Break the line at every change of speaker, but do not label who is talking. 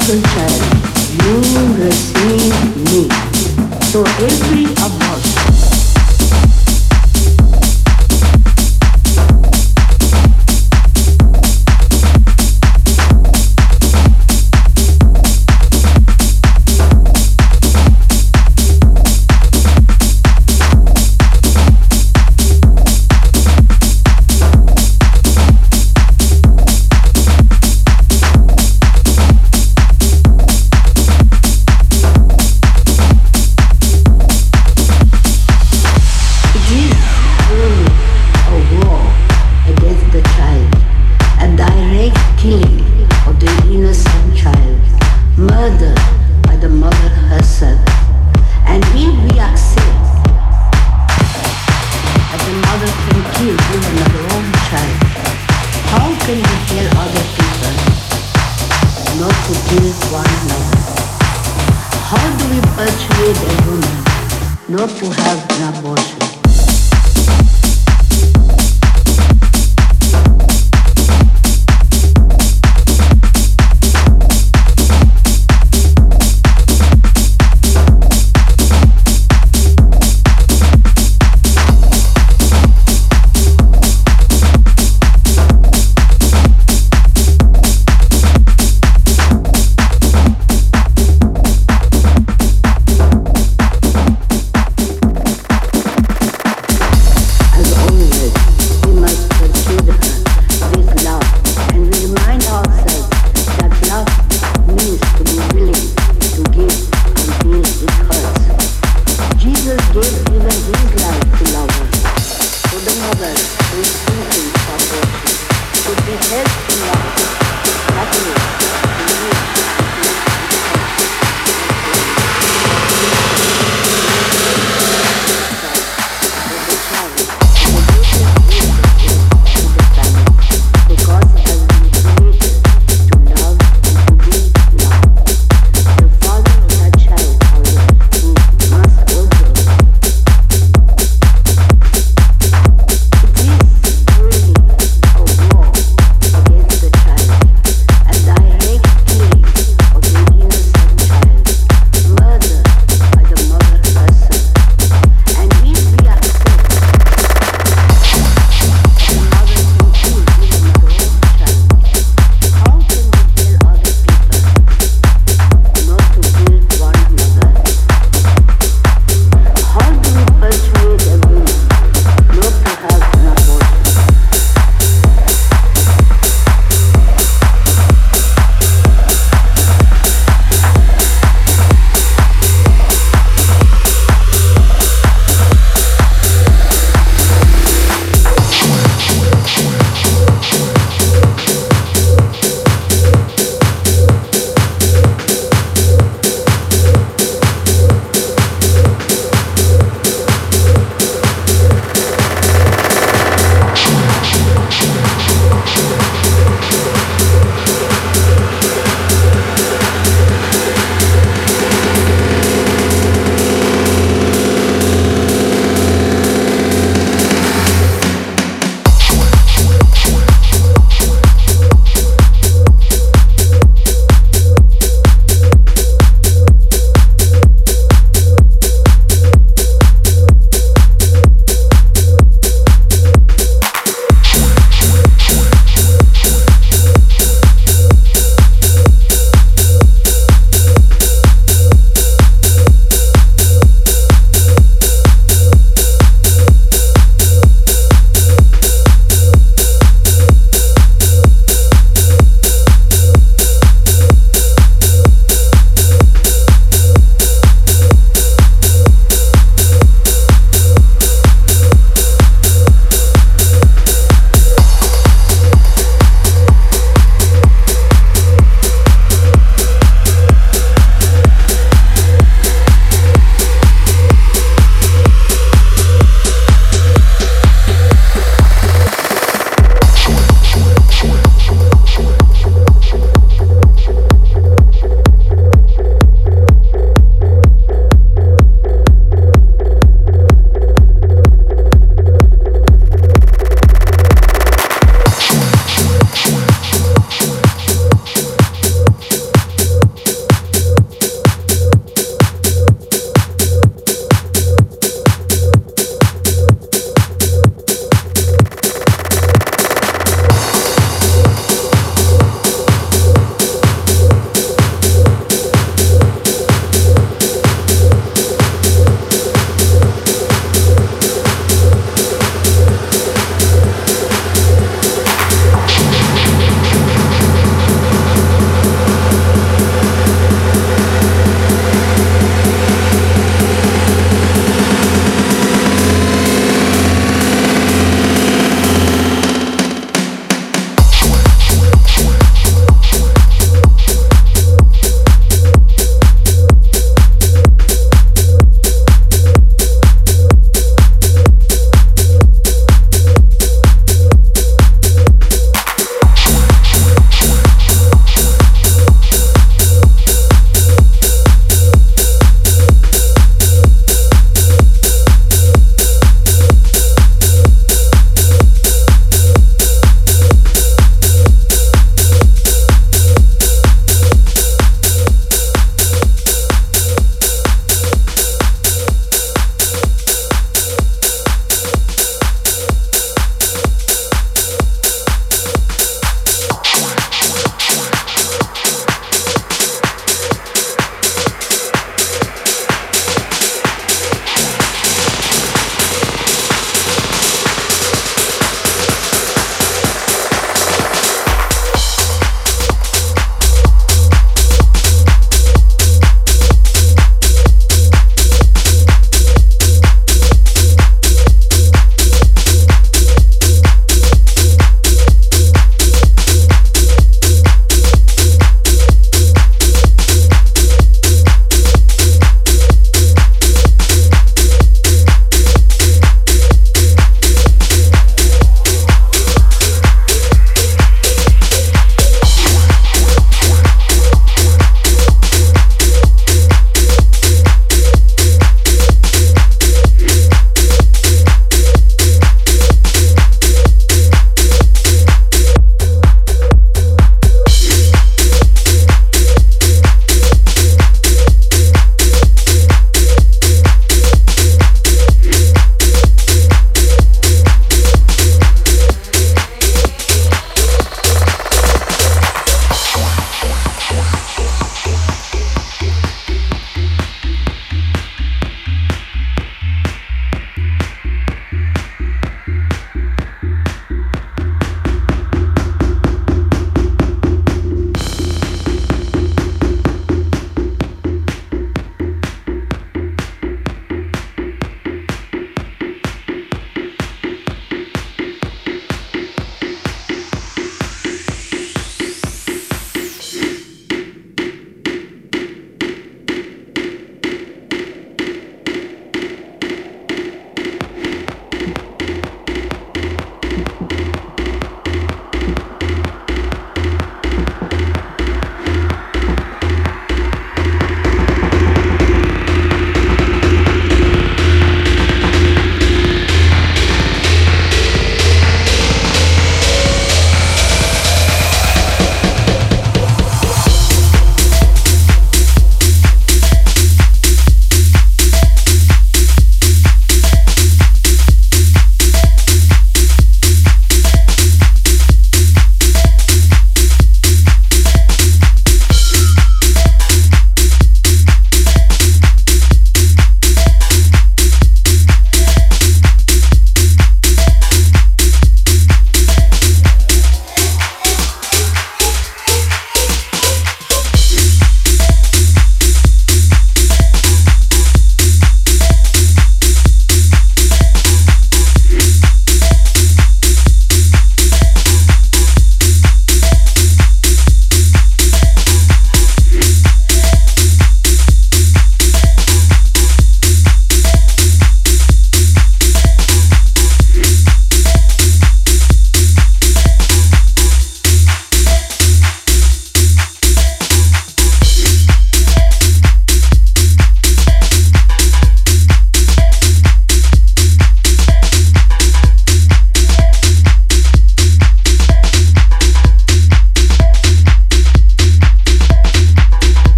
percent, you receive me. So every